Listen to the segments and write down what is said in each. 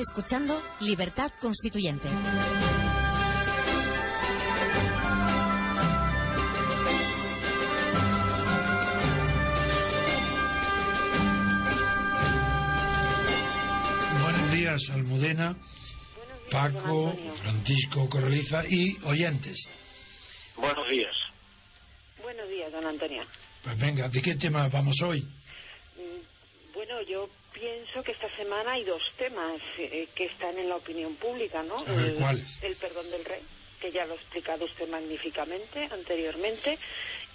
escuchando Libertad Constituyente. Buenos días, Almudena, Paco, Francisco Correliza y oyentes. Buenos días. Buenos días, don Antonio. Pues venga, ¿de qué tema vamos hoy? Mm, Bueno, yo pienso que esta semana hay dos temas eh, que están en la opinión pública, ¿no? A ver, el, ¿cuáles? el perdón del rey, que ya lo ha explicado usted magníficamente anteriormente,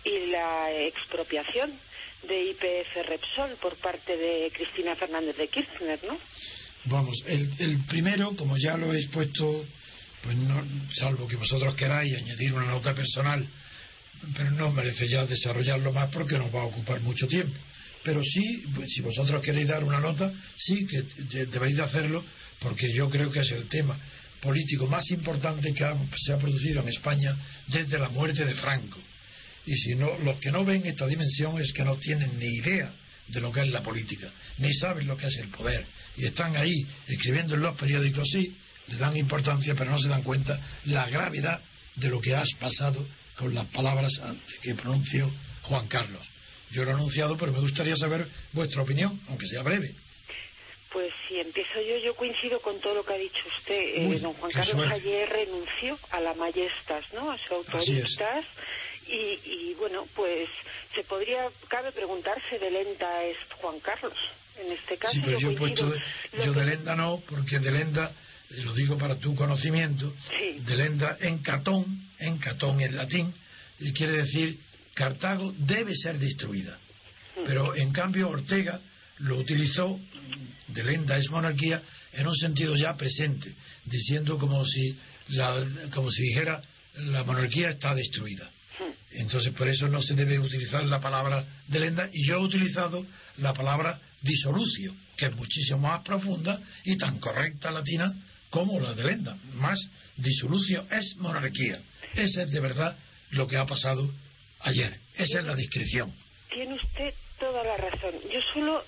y la expropiación de IPF Repsol por parte de Cristina Fernández de Kirchner, ¿no? Vamos, el, el primero, como ya lo he expuesto, pues no, salvo que vosotros queráis añadir una nota personal, pero no merece ya desarrollarlo más porque nos va a ocupar mucho tiempo. Pero sí, pues, si vosotros queréis dar una nota, sí que de- debéis de hacerlo porque yo creo que es el tema político más importante que ha- se ha producido en España desde la muerte de Franco. Y si no, los que no ven esta dimensión es que no tienen ni idea de lo que es la política, ni saben lo que es el poder. Y están ahí escribiendo en los periódicos, sí, le dan importancia, pero no se dan cuenta la gravedad de lo que has pasado con las palabras que pronunció Juan Carlos. Yo lo he anunciado, pero me gustaría saber vuestra opinión, aunque sea breve. Pues si empiezo yo, yo coincido con todo lo que ha dicho usted. Eh, don Juan Carlos suerte. ayer renunció a la Majestas, ¿no? A su autoristas. Y, y bueno, pues se podría, cabe preguntarse de lenta es Juan Carlos. En este caso, Sí, pero yo he coincido. puesto, de- yo que- de Lenda no, porque de Lenda, eh, lo digo para tu conocimiento, Sí. de Lenda en catón, en catón en latín, y quiere decir Cartago debe ser destruida. Pero en cambio Ortega lo utilizó, de Lenda es monarquía, en un sentido ya presente, diciendo como si, la, como si dijera la monarquía está destruida. Entonces, por eso no se debe utilizar la palabra de lenda y yo he utilizado la palabra disolucio, que es muchísimo más profunda y tan correcta latina como la de lenda. Más disolucio es monarquía. Ese es de verdad lo que ha pasado ayer. Esa es la descripción. Tiene usted toda la razón. Yo solo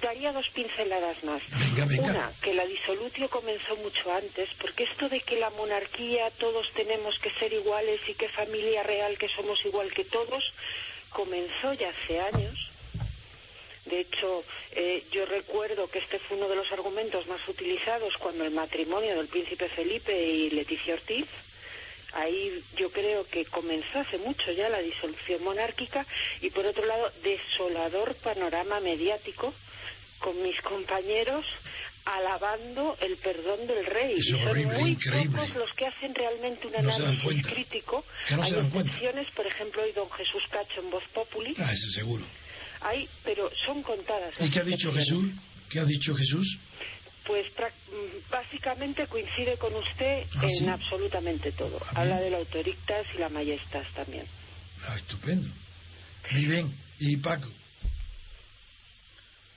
daría dos pinceladas más. Venga, venga. Una, que la disolutio comenzó mucho antes, porque esto de que la monarquía todos tenemos que ser iguales y que familia real que somos igual que todos, comenzó ya hace años. De hecho, eh, yo recuerdo que este fue uno de los argumentos más utilizados cuando el matrimonio del príncipe Felipe y Leticia Ortiz Ahí yo creo que comenzó hace mucho ya la disolución monárquica y por otro lado desolador panorama mediático con mis compañeros alabando el perdón del rey. Es y son horrible, muy increíble. pocos los que hacen realmente un No análisis crítico. No Hay excepciones, por ejemplo, hoy don Jesús Cacho en Voz Populi. Ah, eso seguro. Hay, pero son contadas. ¿Y qué ha dicho. Jesús? ¿Qué ha dicho Jesús? Pues mm, básicamente coincide con usted ¿Ah, en sí? absolutamente todo. Ah. Habla del autorictas y la majestas también. Ah, estupendo. Muy bien. ¿Y Paco?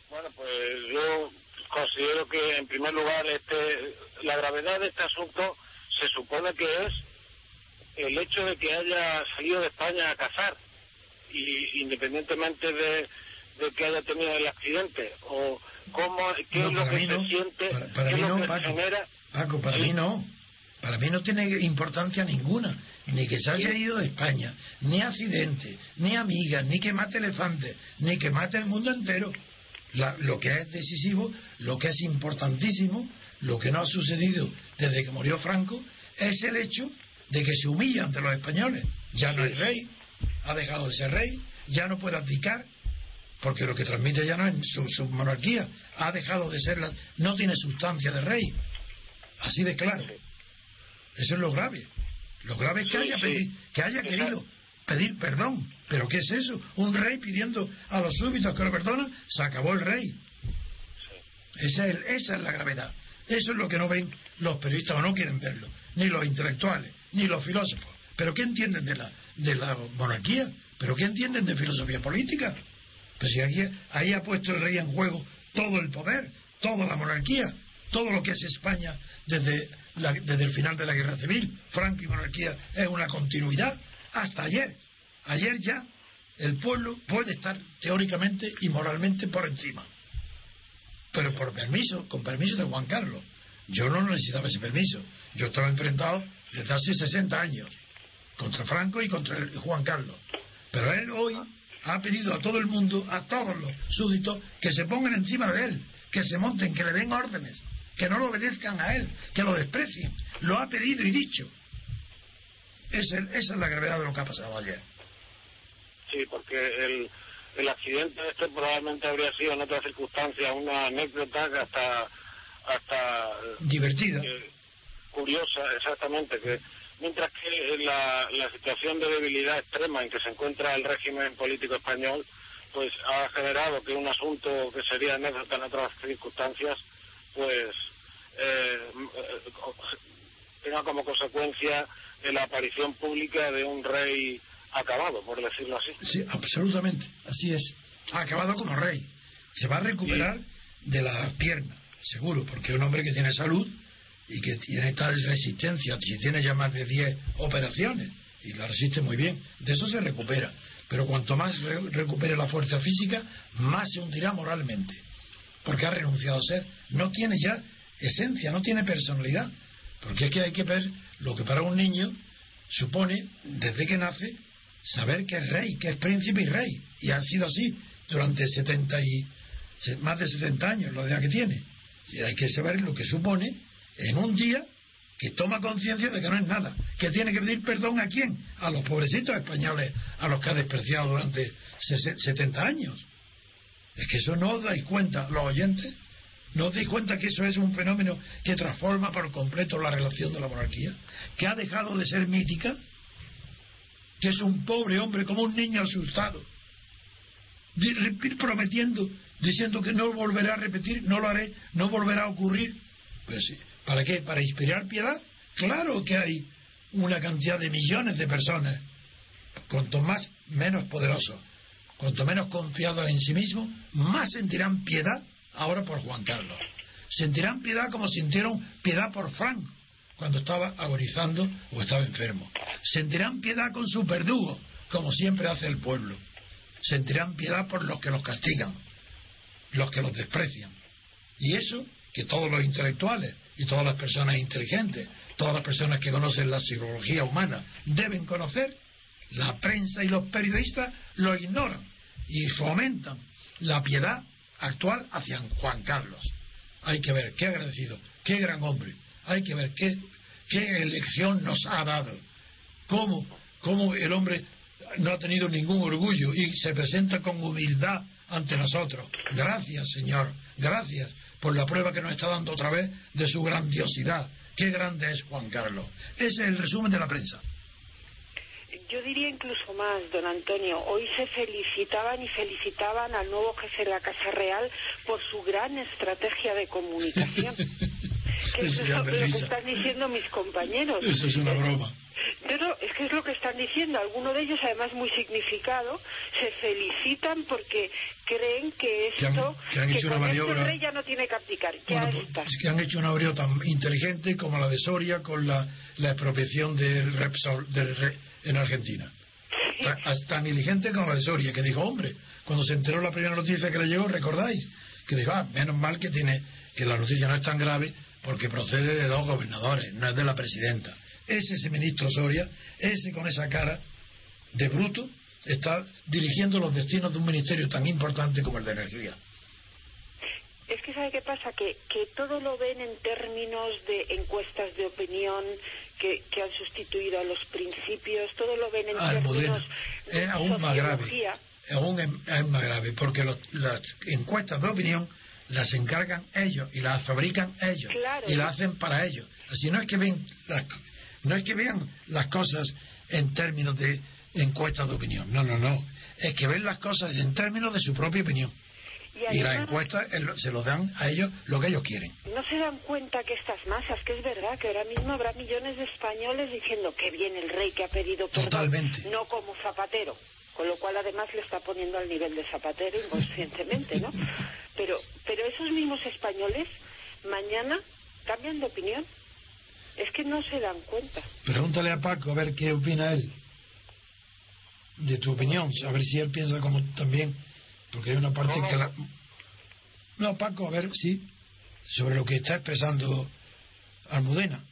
Bueno, pues yo considero que en primer lugar este, la gravedad de este asunto se supone que es el hecho de que haya salido de España a cazar y independientemente de, de que haya tenido el accidente o cómo qué No, es lo que se siente Para, para qué mí es lo no, que Paco. genera Paco, para Sí. mí no. Para mí no tiene importancia ninguna. Ni que se haya ido de España, ni accidente, ni amigas, ni que mate elefantes, ni que mate el mundo entero. La- lo que es decisivo, lo que es importantísimo, lo que no ha sucedido desde que murió Franco, es el hecho de que se humilla ante los españoles. Ya no es rey, ha dejado de ser rey, ya no puede abdicar, porque lo que transmite ya no es su, su monarquía, ha dejado de ser, la- no tiene sustancia de rey. Así de claro. Eso es lo grave. Lo grave es que haya, pedi- que haya querido pedir perdón. ¿Pero qué es eso? Un rey pidiendo a los súbditos que lo perdonan, se acabó el rey. Esa es, esa es la gravedad. Eso es lo que no ven los periodistas o no quieren verlo, ni los intelectuales, ni los filósofos. ¿Pero qué entienden de la, de la monarquía? ¿Pero qué entienden de filosofía política? Pues si aquí, ahí ha puesto el rey en juego todo el poder, toda la monarquía, todo lo que es España desde, desde el final de la guerra civil. Franco y monarquía es una continuidad hasta ayer. Ayer ya el pueblo puede estar teóricamente y moralmente por encima. pero por permiso, con permiso de Juan Carlos. Yo no necesitaba ese permiso. Yo estaba enfrentado desde hace 60 años contra Franco y contra Juan Carlos. Pero él hoy ha pedido a todo el mundo, a todos los súbditos, que se pongan encima de él, que se monten, que le den órdenes, que no lo obedezcan a él, que lo desprecien. Lo ha pedido y dicho. esa es la gravedad de lo que ha pasado ayer. Sí, porque el, el accidente este probablemente habría sido en otras circunstancias una anécdota que hasta hasta divertida eh, curiosa exactamente que mientras que la, la situación de debilidad extrema en que se encuentra el régimen político español pues ha generado que un asunto que sería anécdota en otras circunstancias pues eh, tenga como consecuencia la aparición pública de un rey acabado, por decirlo así. Sí, absolutamente, así es. Ha acabado como rey. Se va a recuperar de la pierna, seguro, porque un hombre que tiene salud y que tiene tal resistencia, si tiene ya más de 10 operaciones y la resiste muy bien, de eso se recupera. Pero cuanto más recupere la fuerza física, más se hundirá moralmente, porque ha renunciado a ser. No tiene ya esencia, no tiene personalidad, porque es que hay que ver lo que para un niño supone, desde que nace, saber que es rey, que es príncipe y rey. Y ha sido así durante 70 y más de 70 años, la edad que tiene. Y hay que saber lo que supone en un día que toma conciencia de que no es nada, que tiene que pedir perdón a quién, a los pobrecitos españoles, a los que ha despreciado durante 70 años. Es que eso no os dais cuenta, los oyentes, no os dais cuenta que eso es un fenómeno que transforma por completo la relación de la monarquía, que ha dejado de ser mítica que es un pobre hombre, como un niño asustado, prometiendo, diciendo que no volverá a repetir, no lo haré, no volverá a ocurrir. Pues, ¿Para qué? ¿Para inspirar piedad? Claro que hay una cantidad de millones de personas, cuanto más menos poderosos, cuanto menos confiados en sí mismos, más sentirán piedad ahora por Juan Carlos. Sentirán piedad como sintieron piedad por Franco cuando estaba agonizando o estaba enfermo. Sentirán piedad con su verdugo, como siempre hace el pueblo. Sentirán piedad por los que los castigan, los que los desprecian. Y eso que todos los intelectuales y todas las personas inteligentes, todas las personas que conocen la psicología humana deben conocer, la prensa y los periodistas lo ignoran y fomentan la piedad actual hacia Juan Carlos. Hay que ver qué agradecido, qué gran hombre, hay que ver qué, elección nos ha dado, cómo, cómo el hombre no ha tenido ningún orgullo y se presenta con humildad ante nosotros. Gracias, Señor, gracias por la prueba que nos está dando otra vez de su grandiosidad. Qué grande es Juan Carlos. Ese es el resumen de la prensa. Yo diría incluso más, don Antonio. Hoy se felicitaban y felicitaban al nuevo jefe de la Casa Real por su gran estrategia de comunicación. que eso es lo, que están diciendo mis compañeros. Eso es una broma. Pero es que es lo que están diciendo. Algunos de ellos, además muy significado, se felicitan porque creen que esto, que han, hecho una maniobra, el rey ya no tiene que abdicar. Bueno, pues, es que han hecho una maniobra tan inteligente como la de Soria con la, la expropiación del Repsol en Argentina. Tan, tan inteligente como la de Soria, que dijo, hombre, cuando se enteró la primera noticia que le llegó, ¿recordáis? Que dijo, ah, menos mal que tiene que la noticia no es tan grave porque procede de dos gobernadores, no es de la presidenta. Ese, ese ministro Soria, ese con esa cara de bruto, está dirigiendo los destinos de un ministerio tan importante como el de energía. Es que sabe qué pasa, que, que todo lo ven en términos de encuestas de opinión que, que han sustituido a los principios, todo lo ven en ah, términos de es aún más grave, aún es, más grave, porque las encuestas de opinión las encargan ellos y las fabrican ellos y las hacen para ellos. Así no es que ven no es que vean las cosas en términos de encuestas de opinión, no, no, no, es que ven las cosas en términos de su propia opinión. Y, las encuestas se lo dan a ellos lo que ellos quieren. No se dan cuenta que estas masas, que es verdad que ahora mismo habrá millones de españoles diciendo que viene el rey que ha pedido perdón, Totalmente. no como Zapatero con lo cual además le está poniendo al nivel de Zapatero inconscientemente, ¿no? Pero, pero esos mismos españoles mañana cambian de opinión. Es que no se dan cuenta. Pregúntale a Paco a ver qué opina él de tu opinión, a ver si él piensa como también, porque hay una parte que la... No, Paco, a ver, sí, sobre lo que está expresando Almudena.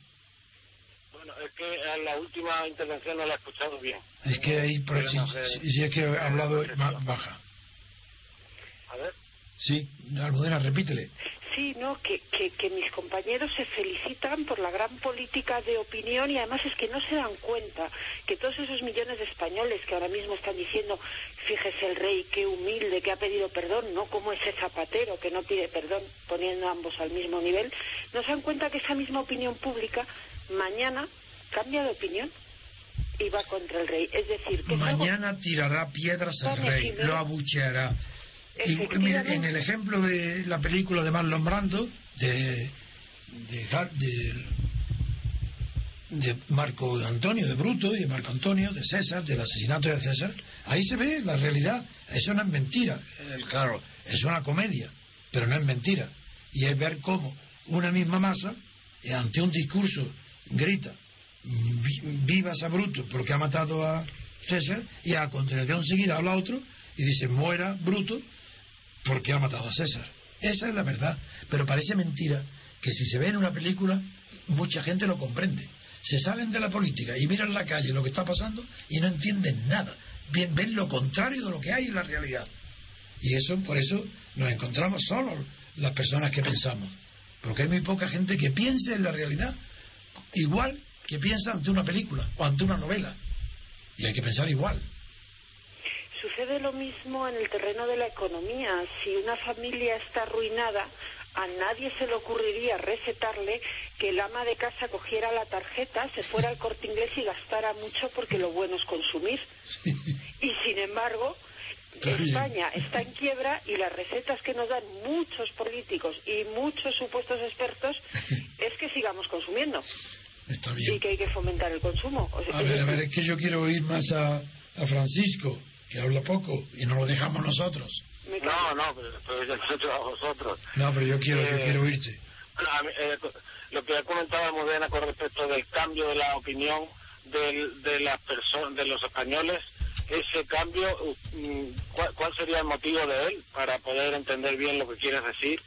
Bueno, es que en la última intervención no la he escuchado bien. Es que ahí, por, si, si- si es que ha hablado más baja. A ver. Sí, Almudena, repítele. Sí, no, que, que, que mis compañeros se felicitan por la gran política de opinión y además es que no se dan cuenta que todos esos millones de españoles que ahora mismo están diciendo, fíjese el rey, qué humilde, que ha pedido perdón, no como ese zapatero que no pide perdón, poniendo a ambos al mismo nivel, no se dan cuenta que esa misma opinión pública mañana cambia de opinión y va contra el rey. Es decir, que algo- Mañana tirará piedras al rey, lo abucheará. Y, mira, en el ejemplo de la película de Marlon Brando, de, de, Har- de, de Marco Antonio, de Bruto y de Marco Antonio, de César, del asesinato de César, ahí se ve la realidad. Eso no es mentira. Eh, Claro, es una comedia, pero no es mentira. Y es ver cómo una misma masa, eh, ante un discurso, grita, "Vi- vivas a Bruto porque ha matado a César, y a continuación seguida habla otro y dice, muera Bruto porque ha matado a César. Esa es la verdad. Pero parece mentira que si se ve en una película, mucha gente lo comprende. Se salen de la política y miran la calle lo que está pasando y no entienden nada. Bien, ven lo contrario de lo que hay en la realidad. Y eso, por eso, nos encontramos solos las personas que pensamos. Porque hay muy poca gente que piense en la realidad igual que piensa ante una película o ante una novela. Y hay que pensar igual. Sucede lo mismo en el terreno de la economía. Si una familia está arruinada, a nadie se le ocurriría recetarle que el ama de casa cogiera la tarjeta, se fuera al corte inglés y gastara mucho porque lo bueno es consumir. Y sin embargo, Está. España está en quiebra y las recetas que nos dan muchos políticos y muchos supuestos expertos es que sigamos consumiendo Está y bien. que hay que fomentar el consumo. O sea, A ver, a ver, es que yo quiero oír más a, a Francisco, que habla poco, y no lo dejamos nosotros. No, no, pero, pero yo escucho a vosotros. No, pero yo quiero, yo Eh, quiero oírte. A mí, eh, lo que ha comentado Modena con respecto del cambio de la opinión del- de las personas, de los españoles, ese cambio, mm, ¿cuál, cuál sería el motivo de él para poder entender bien lo que quieres decir?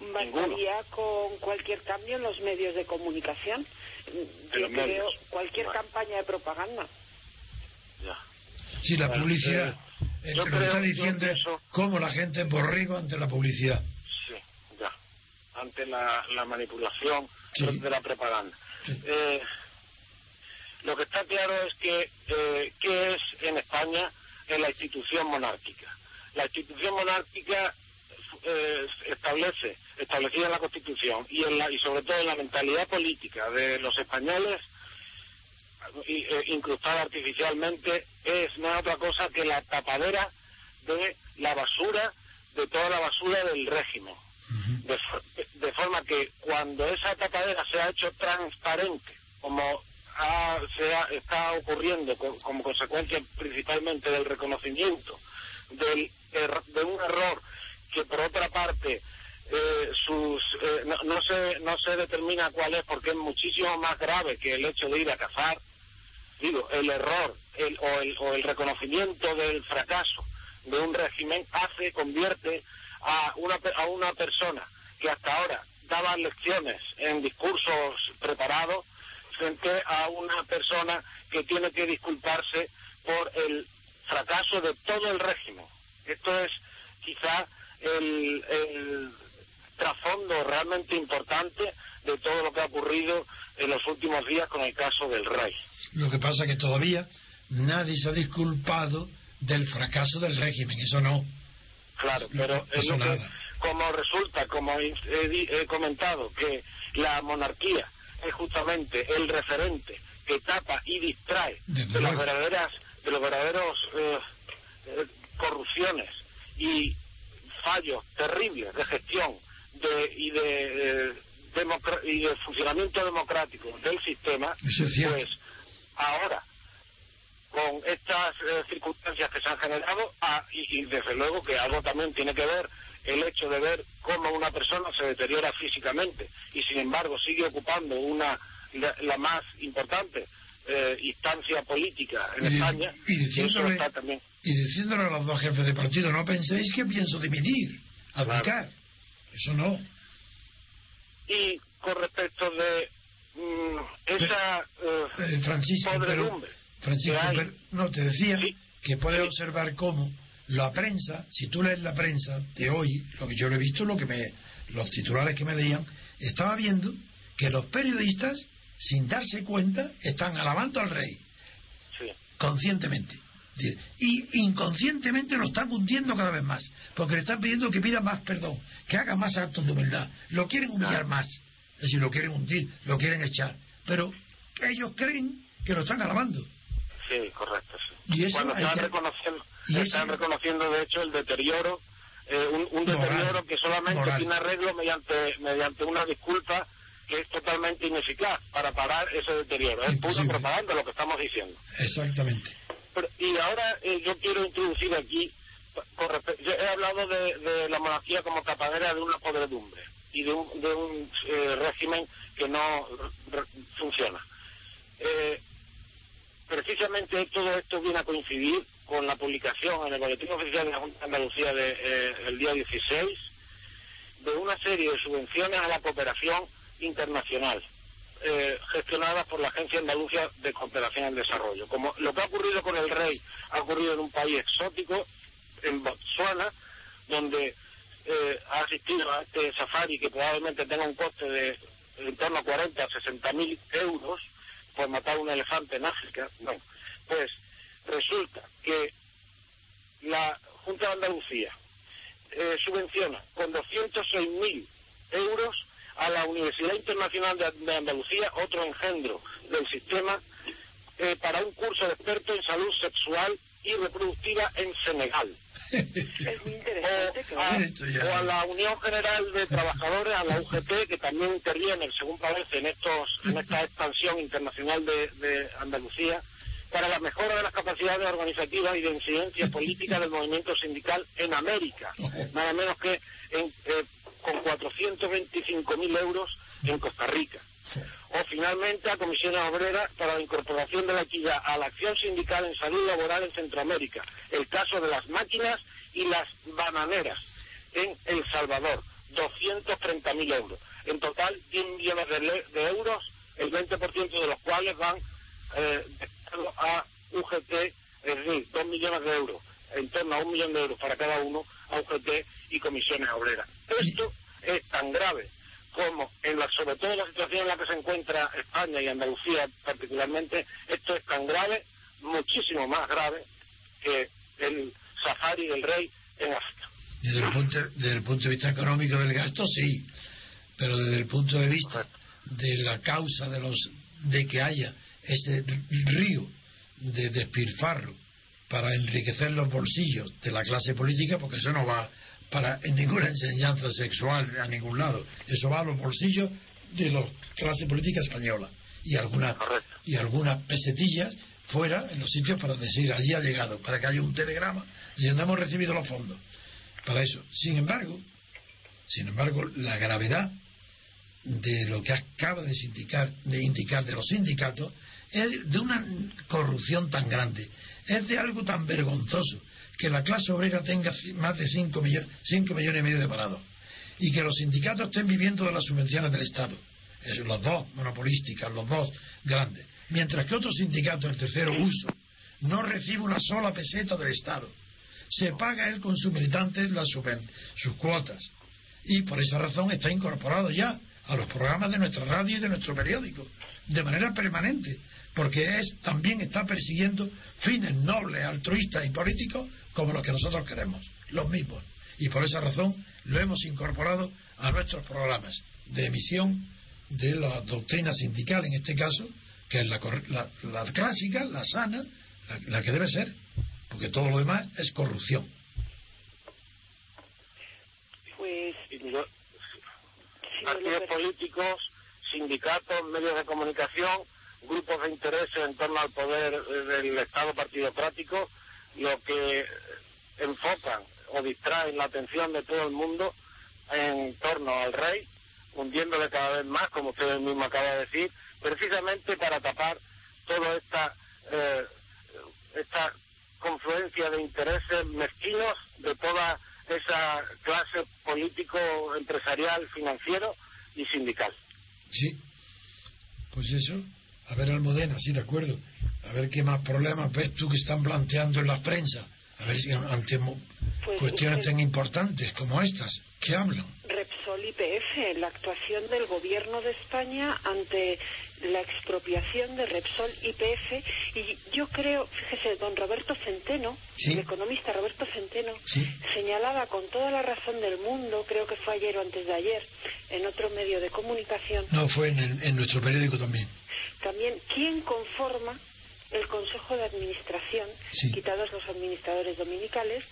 Bastaría con cualquier cambio en los medios de comunicación. Yo creo medios. cualquier campaña de propaganda. Ya. Sí, la publicidad. eh, Eh, yo lo que creo- está diciendo es pienso- cómo la gente es borrego ante la publicidad. Sí, ya. Ante la, la manipulación Sí. de la propaganda. Sí. Eh, lo que está claro es que, eh, ¿qué es en España en la institución monárquica? La institución monárquica eh, establece, establecida en la Constitución y, en la, y sobre todo en la mentalidad política de los españoles, eh, incrustada artificialmente, es no es otra cosa que la tapadera de la basura, de toda la basura del régimen. De, for- de forma que cuando esa tapadera se ha hecho transparente, como ha- se ha- está ocurriendo co- como consecuencia principalmente del reconocimiento del er- de un error que por otra parte eh, sus eh, no, no se no se determina cuál es porque es muchísimo más grave que el hecho de ir a cazar digo el error el, o, el, o el reconocimiento del fracaso de un régimen hace convierte a una a una persona que hasta ahora daba lecciones en discursos preparados frente a una persona que tiene que disculparse por el fracaso de todo el régimen. Esto es quizá el trasfondo realmente importante de todo lo que ha ocurrido en los últimos días con el caso del rey. Lo que pasa es que todavía nadie se ha disculpado del fracaso del régimen, eso no. Claro, pero es Eso que, nada. como resulta, como he, he comentado, que la monarquía es justamente el referente que tapa y distrae Desde de las verdaderas, de los verdaderos eh, eh, corrupciones y fallos terribles de gestión de, y de eh, y de funcionamiento democrático del sistema, es pues ahora con estas eh, circunstancias que se han generado ah, y, y desde luego que algo también tiene que ver el hecho de ver cómo una persona se deteriora físicamente y sin embargo sigue ocupando una la, la más importante eh, instancia política en Y España y y eso diciéndole- está también Y diciéndole a los dos jefes de partido, no penséis que pienso dimitir, abdicar. Eso no. Y con respecto de mm, esa eh, eh, Francisco, podredumbre Francisco, no, te decía que puedes observar cómo la prensa, si tú lees la prensa de hoy, lo que yo lo he visto, lo que me, los titulares que me leían, estaba viendo que los periodistas, sin darse cuenta, están alabando al rey. Conscientemente. Y inconscientemente lo están hundiendo cada vez más, porque le están pidiendo que pida más perdón, que haga más actos de humildad. Lo quieren humillar más, es decir, lo quieren hundir, lo quieren echar. Pero ellos creen que lo están alabando. Sí, correcto. Y eso Cuando están, reconociendo, están reconociendo, de hecho, el deterioro, eh, un, deterioro que solamente tiene arreglo mediante, mediante una disculpa que es totalmente ineficaz para parar ese deterioro. Es pura propaganda lo que estamos diciendo. Exactamente. Y ahora eh, yo quiero introducir aquí, yo he hablado de, la monarquía como tapadera de una podredumbre y de un, de un eh, régimen que no funciona. Eh, precisamente todo esto viene a coincidir con la publicación en el Boletín Oficial de la Junta de Andalucía de, eh, el día 16 de una serie de subvenciones a la cooperación internacional eh, gestionadas por la Agencia Andalucía de Cooperación al Desarrollo. Como lo que ha ocurrido con el rey ha ocurrido en un país exótico, en Botswana, donde eh, ha asistido a este safari que probablemente tenga un coste de en torno a 40 a 60 mil euros, por matar un elefante en África. Bueno, pues resulta que la Junta de Andalucía eh, subvenciona con 206.000 euros a la Universidad Internacional de, Andalucía, otro engendro del sistema, eh, para un curso de experto en salud sexual y reproductiva en Senegal. Es muy interesante. O a, la Unión General de Trabajadores, a la UGT, que también interviene, según parece, en, estos, en esta expansión internacional de, Andalucía, para la mejora de las capacidades organizativas y de incidencia política del movimiento sindical en América, nada menos que en, eh, con 425.000 euros en Costa Rica. O finalmente a comisiones obreras para la incorporación de la equidad a la acción sindical en salud laboral en Centroamérica. El caso de las máquinas y las bananeras en El Salvador. 230.000 euros. En total, 10 millones de, euros, el 20% de los cuales van eh, a UGT, es decir, 2 millones de euros, en torno a un millón de euros para cada uno, a UGT y comisiones obreras. Esto es tan grave como, en la, sobre todo la situación en la que se encuentra España y Andalucía particularmente, esto es tan grave, muchísimo más grave que el safari del rey en África. Desde el, punto, desde el punto de vista económico del gasto, sí, pero desde el punto de vista de la causa de los de que haya ese río de despilfarro para enriquecer los bolsillos de la clase política, porque eso no va para en ninguna enseñanza sexual a ningún lado. Eso va a los bolsillos de la clase política española y algunas y algunas pesetillas fuera en los sitios para decir allí ha llegado, para que haya un telegrama y no hemos recibido los fondos para eso. Sin embargo, sin embargo, la gravedad de lo que acaba de indicar, de indicar de los sindicatos es de una corrupción tan grande, es de algo tan vergonzoso que la clase obrera tenga más de 5 millones, millones y medio de parados y que los sindicatos estén viviendo de las subvenciones del Estado, los dos monopolísticas, los dos grandes, mientras que otro sindicato, el tercero uso, no recibe una sola peseta del Estado. Se paga él con sus militantes las sus cuotas. Y por esa razón está incorporado ya a los programas de nuestra radio y de nuestro periódico de manera permanente porque es también está persiguiendo fines nobles, altruistas y políticos como los que nosotros queremos, los mismos. Y por esa razón lo hemos incorporado a nuestros programas de emisión de la doctrina sindical, en este caso, que es la, clásica, la sana, la, que debe ser, porque todo lo demás es corrupción. Pues, partidos políticos, sindicatos, medios de comunicación, grupos de interés en torno al poder del Estado partidocrático, lo que enfocan o distraen la atención de todo el mundo en torno al rey, hundiéndole cada vez más, como usted mismo acaba de decir, precisamente para tapar toda esta, eh, esta confluencia de intereses mezquinos de toda esa clase político, empresarial, financiero y sindical. Sí, pues eso. A ver, Almudena, sí, de acuerdo. A ver qué más problemas ves tú que están planteando en la prensa. A ver si ante Pues, cuestiones tan importantes como estas, ¿qué hablan? Repsol IPF, la actuación del gobierno de España ante la expropiación de Repsol IPF. Y yo creo, fíjese, don Roberto Centeno, Sí. el economista Roberto Centeno, Sí. señalaba con toda la razón del mundo, creo que fue ayer o antes de ayer, en otro medio de comunicación, No, fue en, el- en nuestro periódico también. También quién conforma el Consejo de Administración, Sí. quitados los administradores dominicales,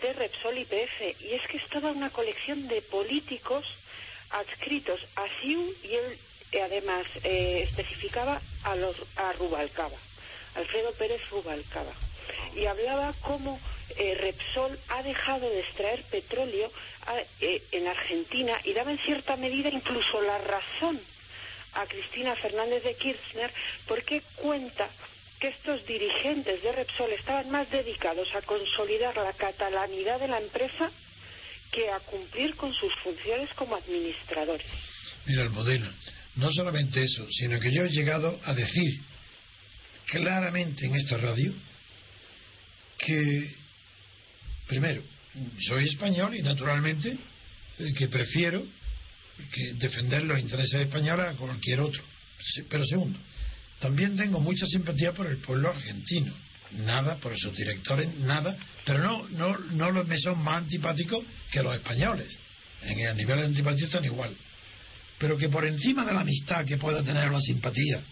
de Repsol IPF. Y es que es toda una colección de políticos adscritos a SIU y él eh, además eh, especificaba a, los, a Rubalcaba, Alfredo Pérez Rubalcaba. Y hablaba cómo eh, Repsol ha dejado de extraer petróleo a- eh, en Argentina y daba en cierta medida incluso la razón a Cristina Fernández de Kirchner porque cuenta que estos dirigentes de Repsol estaban más dedicados a consolidar la catalanidad de la empresa que a cumplir con sus funciones como administradores. Mira, Almudena, no solamente eso, sino que yo he llegado a decir claramente en esta radio que, primero, soy español y naturalmente eh, que prefiero que defender los intereses españoles a cualquier otro. Pero segundo, también tengo mucha simpatía por el pueblo argentino. Nada por sus directores, nada. Pero no, no, no los me son más antipáticos que los españoles. En el nivel de antipatía están igual pero que por encima de la amistad que pueda tener la simpatía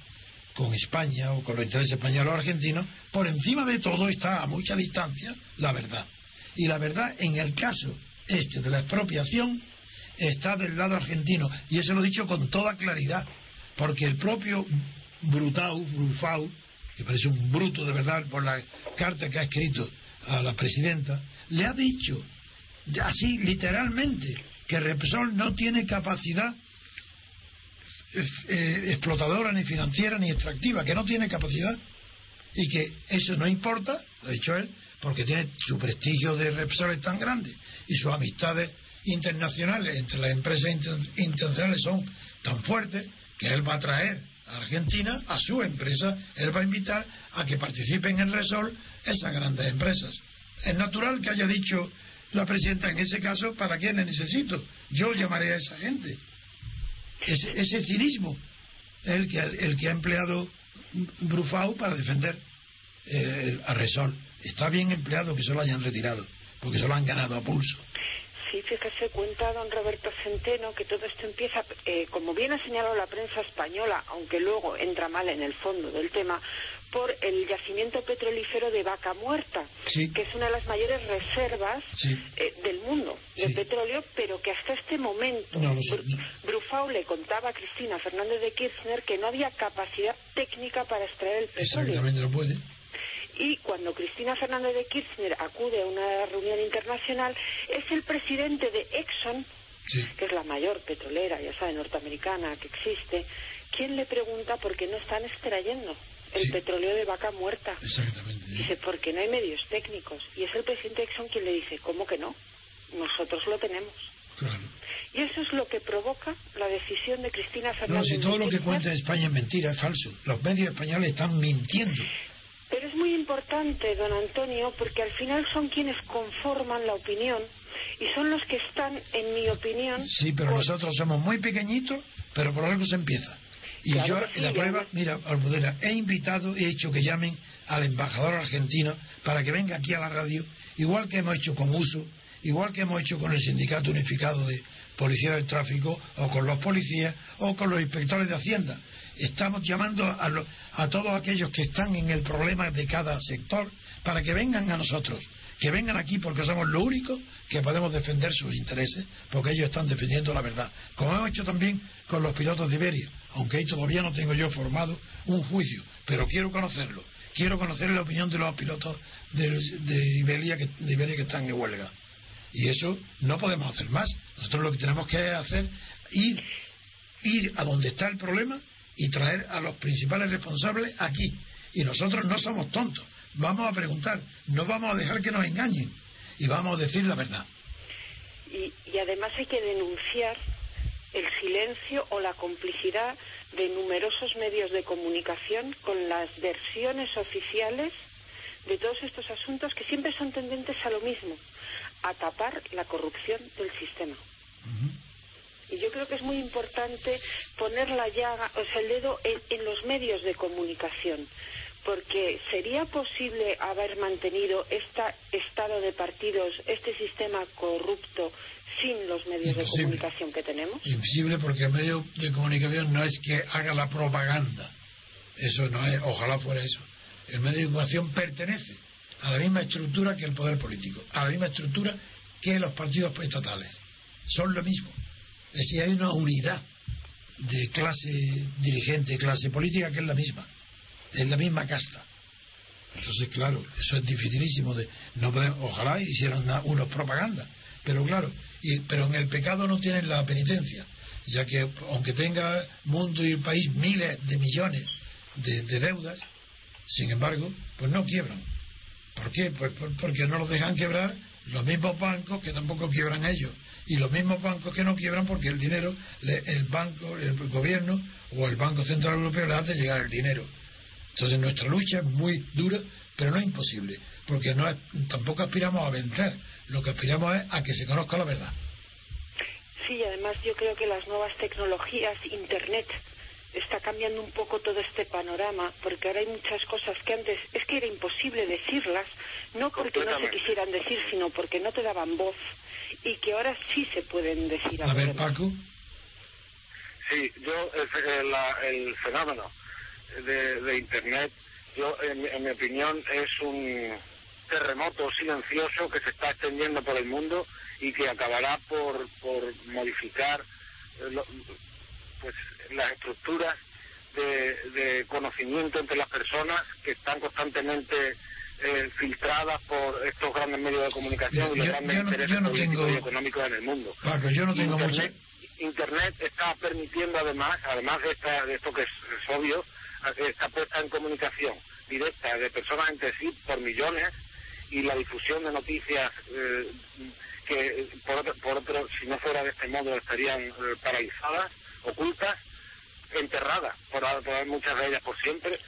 con España o con los intereses españoles o argentinos, por encima de todo está a mucha distancia la verdad. Y la verdad, en el caso este de la expropiación, está del lado argentino. Y eso lo he dicho con toda claridad, porque el propio Brutau, Brufau, que parece un bruto de verdad por la carta que ha escrito a la presidenta, le ha dicho así literalmente que Repsol no tiene capacidad eh, explotadora, ni financiera, ni extractiva, que no tiene capacidad y que eso no importa, lo ha dicho él, porque tiene su prestigio de Repsol es tan grande y sus amistades internacionales entre las empresas inter- internacionales son tan fuertes que él va a traer a Argentina a su empresa, él va a invitar a que participen en Repsol esas grandes empresas. Es natural que haya dicho la presidenta en ese caso, ¿para qué le necesito? Yo llamaré a esa gente ese, ese cinismo es el que, el que ha empleado Brufau para defender eh, a Resol. Está bien empleado que se lo hayan retirado, porque se lo han ganado a pulso. Sí, fíjese, cuenta don Roberto Centeno que todo esto empieza, eh, como bien ha señalado la prensa española, aunque luego entra mal en el fondo del tema, por el yacimiento petrolífero de Vaca Muerta, Sí. que es una de las mayores reservas Sí. eh, del mundo de Sí. petróleo, pero que hasta este momento No lo. Brufau le contaba a Cristina Fernández de Kirchner que no había capacidad técnica para extraer el petróleo. Exactamente, no puede. Y cuando Cristina Fernández de Kirchner acude a una reunión internacional, es el presidente de Exxon, Sí. que es la mayor petrolera, ya sabe, norteamericana que existe, quien le pregunta por qué no están extrayendo el Sí. petróleo de vaca muerta. Exactamente. Dice, porque no hay medios técnicos. Y es el presidente de Exxon quien le dice, ¿cómo que no? Nosotros lo tenemos. Claro. Y eso es lo que provoca la decisión de Cristina No, Fernández si todo lo que cuenta España es mentira, es falso. Los medios españoles están mintiendo. Pero es muy importante, don Antonio, porque al final son quienes conforman la opinión y son los que están, en mi opinión, Sí, pero con- nosotros somos muy pequeñitos, pero por algo se empieza. Y Claro yo, sí, la prueba, mira, Almudena, he invitado, he hecho que llamen al embajador argentino para que venga aquí a la radio, igual que hemos hecho con USO, igual que hemos hecho con el Sindicato Unificado de Policía del Tráfico, o con los policías, o con los inspectores de Hacienda. Estamos llamando a, lo- a todos aquellos que están en el problema de cada sector para que vengan a nosotros, que vengan aquí porque somos los únicos que podemos defender sus intereses, porque ellos están defendiendo la verdad. Como hemos hecho también con los pilotos de Iberia, aunque ahí todavía no tengo yo formado un juicio, pero quiero conocerlo. Quiero conocer la opinión de los pilotos de, Iberia, que, de Iberia que están en huelga. Y eso no podemos hacer más. Nosotros lo que tenemos que hacer ir, ir a donde está el problema y traer a los principales responsables aquí. Y nosotros no somos tontos. Vamos a preguntar, no vamos a dejar que nos engañen y vamos a decir la verdad. Y, y además hay que denunciar el silencio o la complicidad de numerosos medios de comunicación con las versiones oficiales de todos estos asuntos que siempre son tendentes a lo mismo, a tapar la corrupción del sistema. Y yo creo que es muy importante poner la llaga, o sea, el dedo en, los medios de comunicación, porque sería posible haber mantenido este estado de partidos, este sistema corrupto, sin los medios de comunicación que tenemos? Imposible porque el medio de comunicación no es que haga la propaganda. Eso no es, ojalá fuera eso. El medio de comunicación pertenece a la misma estructura que el poder político, a la misma estructura que los partidos estatales. Son lo mismo. Es decir, hay una unidad de clase dirigente, clase política que es la misma. Es la misma casta. Entonces, claro, eso es dificilísimo de no ojalá hicieran unos propaganda, pero claro, pero en el pecado no tienen la penitencia, ya que aunque tenga mundo y el país miles de millones de, deudas, sin embargo, pues no quiebran. ¿Por qué? Pues porque no los dejan quebrar los mismos bancos que tampoco quiebran ellos y los mismos bancos que no quiebran porque el dinero el banco el gobierno o el banco central europeo le hace llegar el dinero entonces nuestra lucha es muy dura pero no es imposible porque no tampoco aspiramos a vencer lo que aspiramos es a que se conozca la verdad. Sí, además yo creo que las nuevas tecnologías, Internet, está cambiando un poco todo este panorama, porque ahora hay muchas cosas que antes es que era imposible decirlas, no porque no se quisieran decir, sino porque no te daban voz, y que ahora sí se pueden decir. A ver, Paco. Sí, yo, el, fenómeno de, Internet, yo, en mi opinión, es un terremoto silencioso que se está extendiendo por el mundo y que acabará por, por modificar eh, pues, las estructuras de, conocimiento entre las personas que están constantemente eh, filtradas por estos grandes medios de comunicación y los grandes intereses políticos y económicos en el mundo. yo no tengo Internet, Internet está permitiendo además, además de, esta, de esto que es obvio, está puesta en comunicación directa de personas entre sí por millones y la difusión de noticias eh, que, por otro, si no fuera de este modo, estarían eh, paralizadas, ocultas, enterradas, por, por, muchas de ellas por siempre,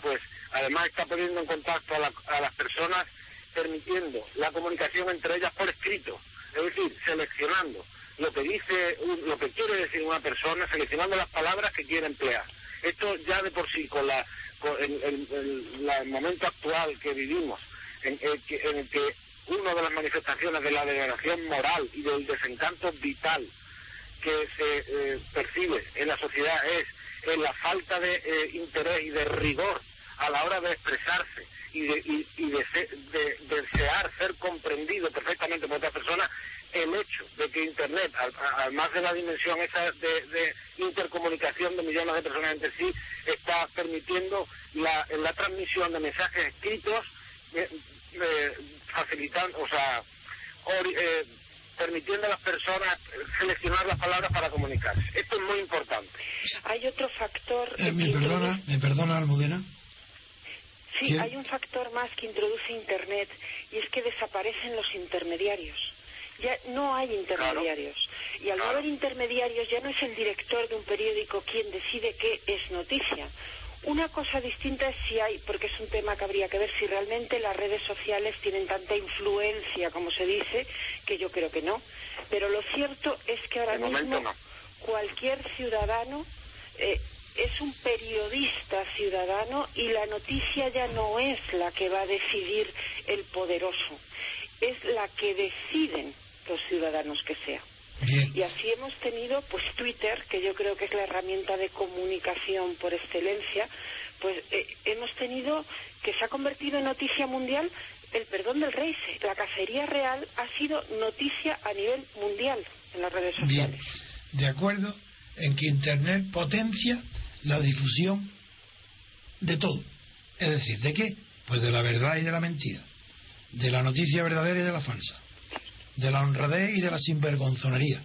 pues además está poniendo en contacto a, las personas, permitiendo la comunicación entre ellas por escrito, es decir, seleccionando lo que dice, lo que quiere decir una persona, seleccionando las palabras que quiere emplear. Esto ya de por sí, con, la, con el momento actual que vivimos, en el que, en el que una de las manifestaciones de la degradación moral y del desencanto vital que se eh, percibe en la sociedad es en la falta de eh, interés y de rigor a la hora de expresarse y de, y, de, desear ser comprendido perfectamente por otra persona, el hecho de que Internet, además de la dimensión esa de, intercomunicación de millones de personas entre sí, está permitiendo la, transmisión de mensajes escritos eh, eh, facilitando, o sea, eh, permitiendo a las personas seleccionar las palabras para comunicarse. Esto es muy importante. Hay otro factor. Eh, ¿Me perdona, me perdona, Almudena? Sí, hay un factor más que introduce Internet y es que desaparecen los intermediarios. Ya no hay intermediarios. Y al no haber intermediarios ya no es el director de un periódico quien decide qué es noticia una cosa distinta es si hay, porque es un tema que habría que ver si realmente las redes sociales tienen tanta influencia como se dice, que yo creo que no. Pero lo cierto es que ahora mismo cualquier ciudadano eh, es un periodista ciudadano y la noticia ya no es la que va a decidir el poderoso, es la que deciden los ciudadanos que sea. Y así hemos tenido, pues Twitter, que yo creo que es la herramienta de comunicación por excelencia, pues eh, hemos tenido que se ha convertido en noticia mundial el perdón del rey. La cacería real ha sido noticia a nivel mundial en las redes sociales. Bien, de acuerdo en que Internet potencia la difusión de todo. Es decir, ¿de qué? Pues de la verdad y de la mentira, de la noticia verdadera y de la falsa de la honradez y de la sinvergonzonería.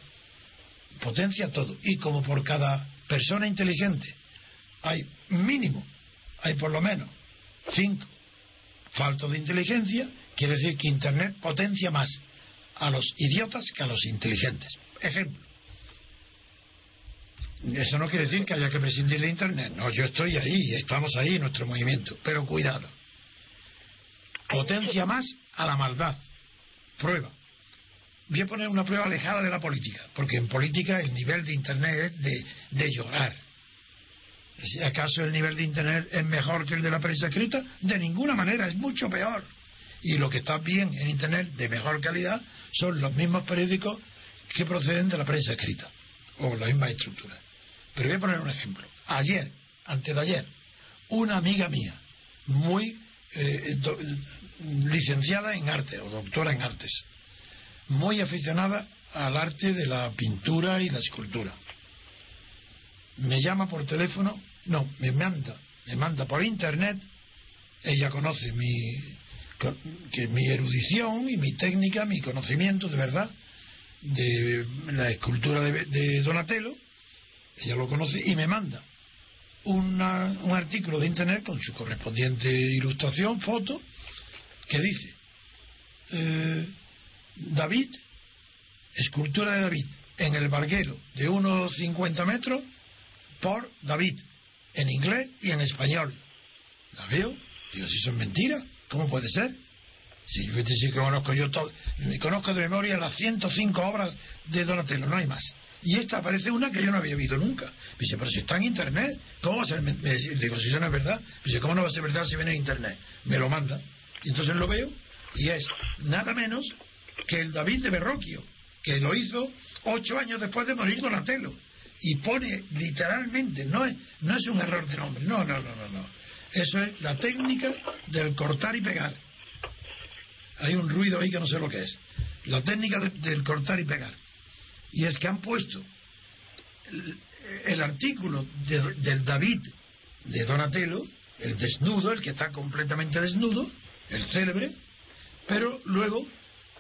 Potencia todo. Y como por cada persona inteligente hay mínimo, hay por lo menos cinco faltos de inteligencia, quiere decir que Internet potencia más a los idiotas que a los inteligentes. Ejemplo. Eso no quiere decir que haya que prescindir de Internet. No, yo estoy ahí, estamos ahí en nuestro movimiento. Pero cuidado. Potencia más a la maldad. Prueba. Voy a poner una prueba alejada de la política, porque en política el nivel de Internet es de, llorar. ¿Acaso el nivel de Internet es mejor que el de la prensa escrita? De ninguna manera, es mucho peor. Y lo que está bien en Internet de mejor calidad son los mismos periódicos que proceden de la prensa escrita, o la misma estructura. Pero voy a poner un ejemplo. Ayer, antes de ayer, una amiga mía, muy eh, licenciada en arte o doctora en artes, muy aficionada al arte de la pintura y la escultura. Me llama por teléfono, no, me manda, me manda por internet, ella conoce mi, que mi erudición y mi técnica, mi conocimiento de verdad de la escultura de, Donatello, ella lo conoce y me manda un artículo de internet con su correspondiente ilustración, foto, que dice eh, David, escultura de David, en el barquero de unos 50 metros por David, en inglés y en español. ¿La veo? Digo, si son mentiras, ¿cómo puede ser? Si yo sí, conozco yo todo, conozco de memoria las 105 obras de Donatello, no hay más. Y esta aparece una que yo no había visto nunca. Me dice, pero si está en internet, ¿cómo va a ser? Digo, si eso no es verdad. Me dice, ¿cómo no va a ser verdad si viene en internet? Me lo manda. Y entonces lo veo y es nada menos que el David de Berroquio, que lo hizo ocho años después de morir Donatello. Y pone literalmente, no es, un error de nombre, no, no, no, no, no. Eso es la técnica del cortar y pegar. Hay un ruido ahí que no sé lo que es. La técnica del cortar y pegar. Y es que han puesto el, artículo del David de Donatello, el desnudo, el que está completamente desnudo, el célebre, pero luego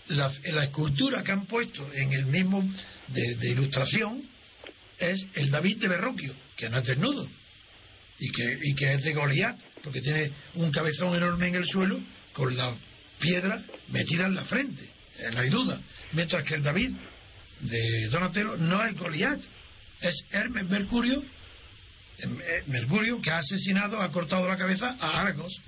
la, escultura que han puesto en el mismo de, ilustración es el David de Berroquio, que no es desnudo, y que, y que es de Goliat, porque tiene un cabezón enorme en el suelo con la piedra metida en la frente, eh, no hay duda. Mientras que el David de Donatello no es Goliat, es Hermes Mercurio, em, eh, Mercurio que ha asesinado, ha cortado la cabeza a Argos.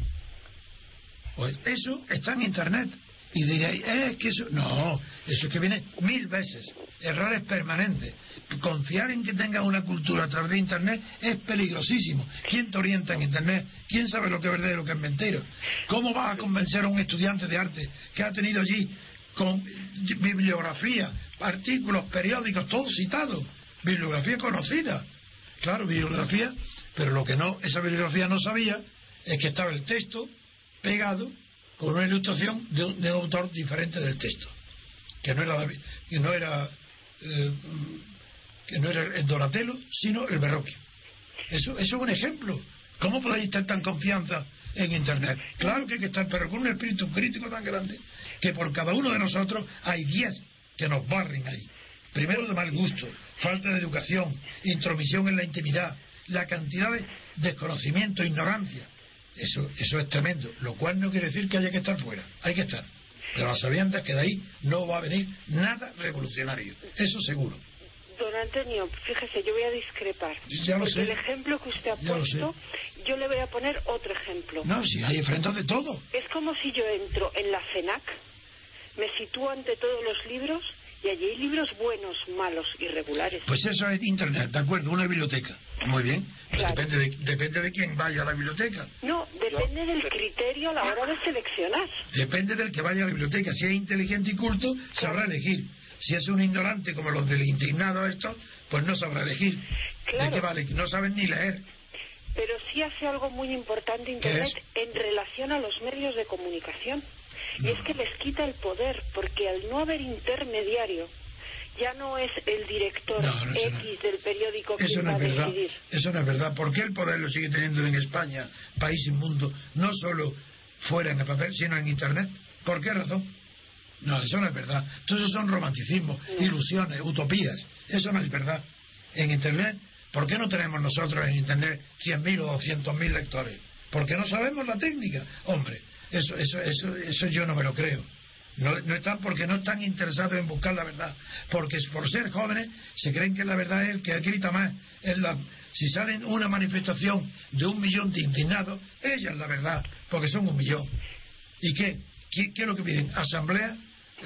Pues eso está en Internet. Y diréis, es que eso. No, eso es que viene mil veces. Errores permanentes. Confiar en que tengas una cultura a través de Internet es peligrosísimo. ¿Quién te orienta en Internet? ¿Quién sabe lo que es verdadero y lo que es mentira? ¿Cómo vas a convencer a un estudiante de arte que ha tenido allí con bibliografía, artículos, periódicos, todo citado? Bibliografía conocida. Claro, bibliografía, pero lo que no, esa bibliografía no sabía es que estaba el texto pegado con una ilustración de un, autor diferente del texto, que no era, eh, que no era el Donatello, sino el Berroquio. Eso, eso es un ejemplo. ¿Cómo podéis estar tan confianza en Internet? Claro que hay que estar, pero con un espíritu crítico tan grande que por cada uno de nosotros hay diez que nos barren ahí. Primero de mal gusto, falta de educación, intromisión en la intimidad, la cantidad de desconocimiento, ignorancia, eso, eso es tremendo, lo cual no quiere decir que haya que estar fuera, hay que estar. Pero a sabiendas que de ahí no va a venir nada revolucionario, eso seguro. Don Antonio, fíjese, yo voy a discrepar. Ya lo porque el ejemplo que usted ha puesto, yo le voy a poner otro ejemplo. No, si hay enfrentado de todo. Es como si yo entro en la CENAC, me sitúo ante todos los libros y allí hay libros buenos, malos, irregulares. Pues eso es Internet, ¿de acuerdo? Una biblioteca. Muy bien. depende, de, depende de quién vaya a la biblioteca. No, depende del criterio a la hora de seleccionar. Depende del que vaya a la biblioteca. Si es inteligente y culto, sabrá elegir. Si es un ignorante como los del indignado estos, pues no sabrá elegir. ¿De qué vale? No saben ni leer. Pero sí hace algo muy importante Internet en relación a los medios de comunicación. Y es que les quita el poder, porque al no haber intermediario, ya no es el director X del periódico que eso va es verdad. decidir. Eso no es verdad. ¿Por qué el poder lo sigue teniendo en España, país inmundo, no solo fuera en el papel, sino en Internet? ¿Por qué razón? No, eso no es verdad. Eso son romanticismos, ilusiones, utopías. Eso no es verdad. En Internet, ¿por qué no tenemos nosotros en Internet 100.000 o 200.000 lectores? Porque no sabemos la técnica. Hombre, eso, eso, eso, eso yo no me lo creo. No, no, están porque no están interesados en buscar la verdad. Porque por ser jóvenes se creen que la verdad es el que grita más. Es la, si salen una manifestación de un millón de indignados, ella es la verdad, porque son un millón. ¿Y qué? ¿Qué, es lo que piden? ¿Asamblea?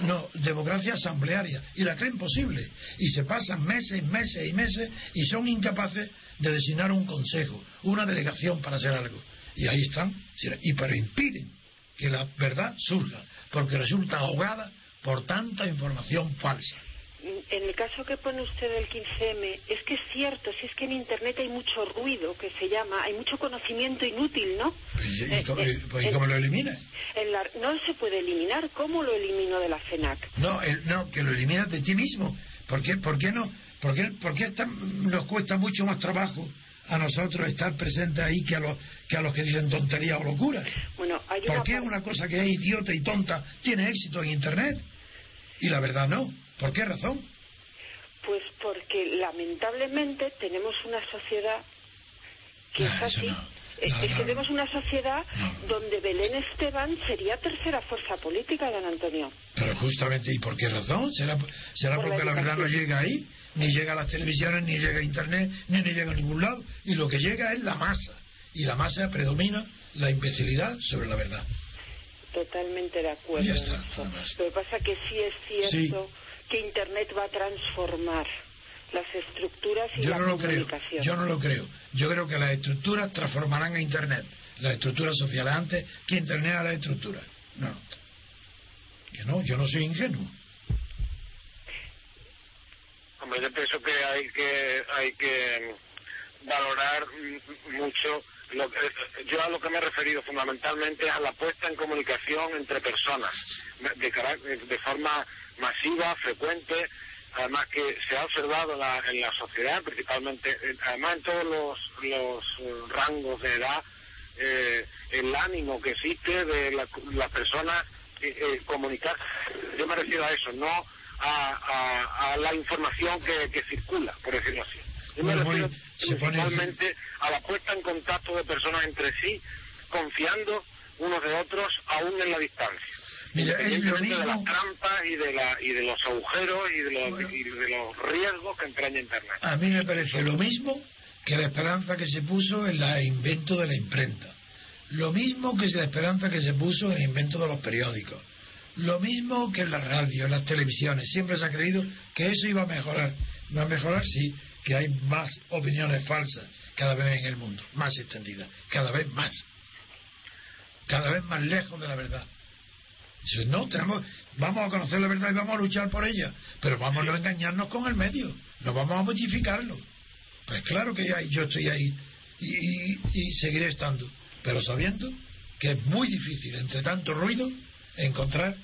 No, democracia asamblearia. Y la creen posible. Y se pasan meses, meses y meses y son incapaces de designar un consejo, una delegación para hacer algo. Y ahí están. Y pero impiden que la verdad surja, porque resulta ahogada por tanta información falsa. En el caso que pone usted del 15M, es que es cierto, si es que en Internet hay mucho ruido, que se llama, hay mucho conocimiento inútil, ¿no? ¿Y, eh, cómo, eh, pues, cómo lo elimina? no se puede eliminar, ¿cómo lo elimino de la FENAC? No, no que lo eliminas de ti mismo. ¿Por qué, por qué no? ¿Por qué, por qué nos cuesta mucho más trabajo a nosotros estar presentes ahí que a los que, a los que dicen tonterías o locuras. Bueno, ¿Por qué una cosa que es idiota y tonta tiene éxito en Internet? Y la verdad no. ¿Por qué razón? Pues porque lamentablemente tenemos una sociedad que es es que tenemos una sociedad donde Belén Esteban sería tercera fuerza política, don Antonio. Pero justamente, ¿y por qué razón? ¿Será, será porque la verdad no llega ahí? ni llega a las televisiones, ni llega a Internet, ni, ni llega a ningún lado. Y lo que llega es la masa. Y la masa predomina la imbecilidad sobre la verdad. Totalmente de acuerdo. Ya está, Lo que pasa que sí es cierto que Internet va a transformar las estructuras y yo la no lo comunicación. Creo. Yo no lo creo. Yo creo que las estructuras transformarán a Internet. Las estructuras sociales antes que Internet a las estructuras. No. Que no, yo no soy ingenuo. Hombre, yo pienso que hay que hay que valorar mucho lo yo a lo que me he referido fundamentalmente es a la puesta en comunicación entre personas de, de forma masiva, frecuente, además que se ha observado en la, en la sociedad, principalmente, eh, además en todos los, los eh, rangos de edad, eh, el ánimo que existe de las la personas eh, comunicar. Yo me refiero a eso, no a, la información que, circula, por decirlo así. Yo me refiero principalmente a la puesta en contacto de personas entre sí, confiando unos de otros aún en la distancia. Mira, mismo... de las trampas y de, la, y de los agujeros y de los, y de los riesgos que entraña Internet. A mí me parece lo mismo que la esperanza que se puso en el invento de la imprenta. Lo mismo que la esperanza que se puso en el invento de los periódicos lo mismo que en la radio, en las televisiones. Siempre se ha creído que eso iba a mejorar. ¿Va a mejorar? Sí, que hay más opiniones falsas cada vez en el mundo, más extendidas, cada vez más. Cada vez más lejos de la verdad. No, tenemos, vamos a conocer la verdad y vamos a luchar por ella, pero vamos a no engañarnos con el medio, no vamos a modificarlo. Pues claro que yo estoy ahí y, y seguiré estando, pero sabiendo que es muy difícil, entre tanto ruido, encontrar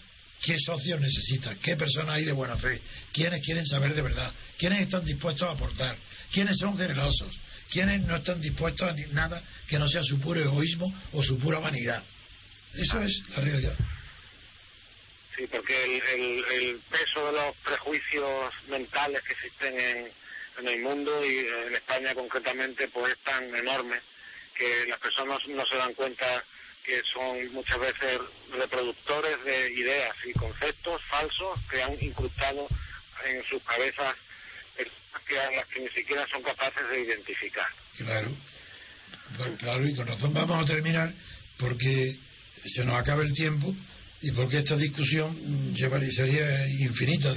qué socios necesitan, qué personas hay de buena fe, quiénes quieren saber de verdad, quiénes están dispuestos a aportar, quiénes son generosos, quiénes no están dispuestos a nada que no sea su puro egoísmo o su pura vanidad. Eso es la realidad. Sí, porque el, el, peso de los prejuicios mentales que existen en, en el mundo y en España concretamente pues es tan enorme que las personas no se dan cuenta que son muchas veces reproductores de ideas y conceptos falsos que han incrustado en sus cabezas que las que ni siquiera son capaces de identificar. Claro, claro, y con razón vamos a terminar porque se nos acaba el tiempo y porque esta discusión sería infinita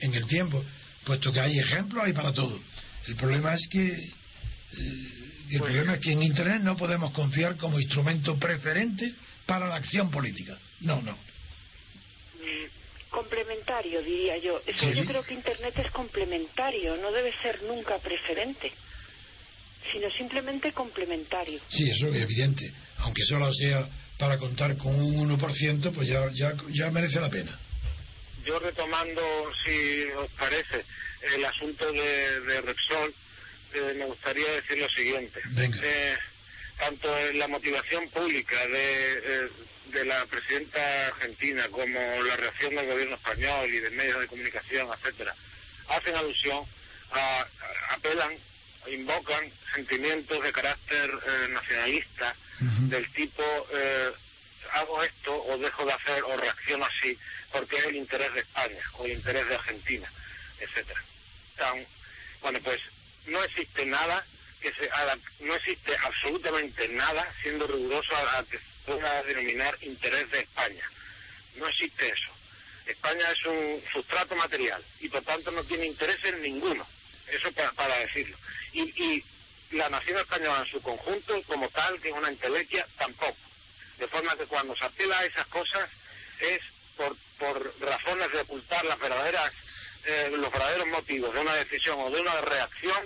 en el tiempo, puesto que hay ejemplos, hay para todo. El problema es que eh, el problema es que en Internet no podemos confiar como instrumento preferente para la acción política. No, no. Mm, complementario, diría yo. Es que yo creo que Internet es complementario, no debe ser nunca preferente, sino simplemente complementario. Sí, eso es evidente. Aunque solo sea para contar con un 1%, pues ya, ya, ya merece la pena. Yo retomando, si os parece, el asunto de, de Repsol, eh, me gustaría decir lo siguiente. Eh, tanto en la motivación pública de, eh, de la presidenta argentina como la reacción del gobierno español y de medios de comunicación, etcétera, hacen alusión a, apelan, invocan sentimientos de carácter nacionalista del tipo hago esto o dejo de hacer o reacciono así porque es el interés de España o el interés de Argentina, etcétera. Bueno, pues no existe nada que se no existe absolutamente nada siendo riguroso a, la que pueda denominar interés de España. No existe eso. España es un sustrato material y por tanto no tiene interés en ninguno. Eso para, decirlo. Y, la nación española en su conjunto, como tal, que es una entelequia, tampoco. De forma que cuando se apela a esas cosas es por, por razones de ocultar las verdaderas, eh, los verdaderos motivos de una decisión o de una reacción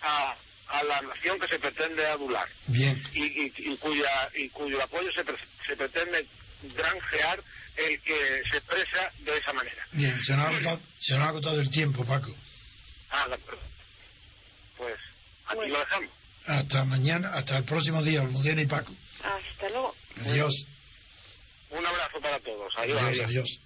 a, a la nación que se pretende adular. Bien. Y, cuya, y cuyo apoyo se, se pretende granjear el que se expresa de esa manera. Bien, se nos ha agotado, se nos ha agotado el tiempo, Paco. Ah, acuerdo. Pues aquí lo dejamos. Hasta mañana, hasta el próximo día, Almudena y Paco. Hasta luego. Adiós. Un abrazo para todos. adiós. adiós. adiós.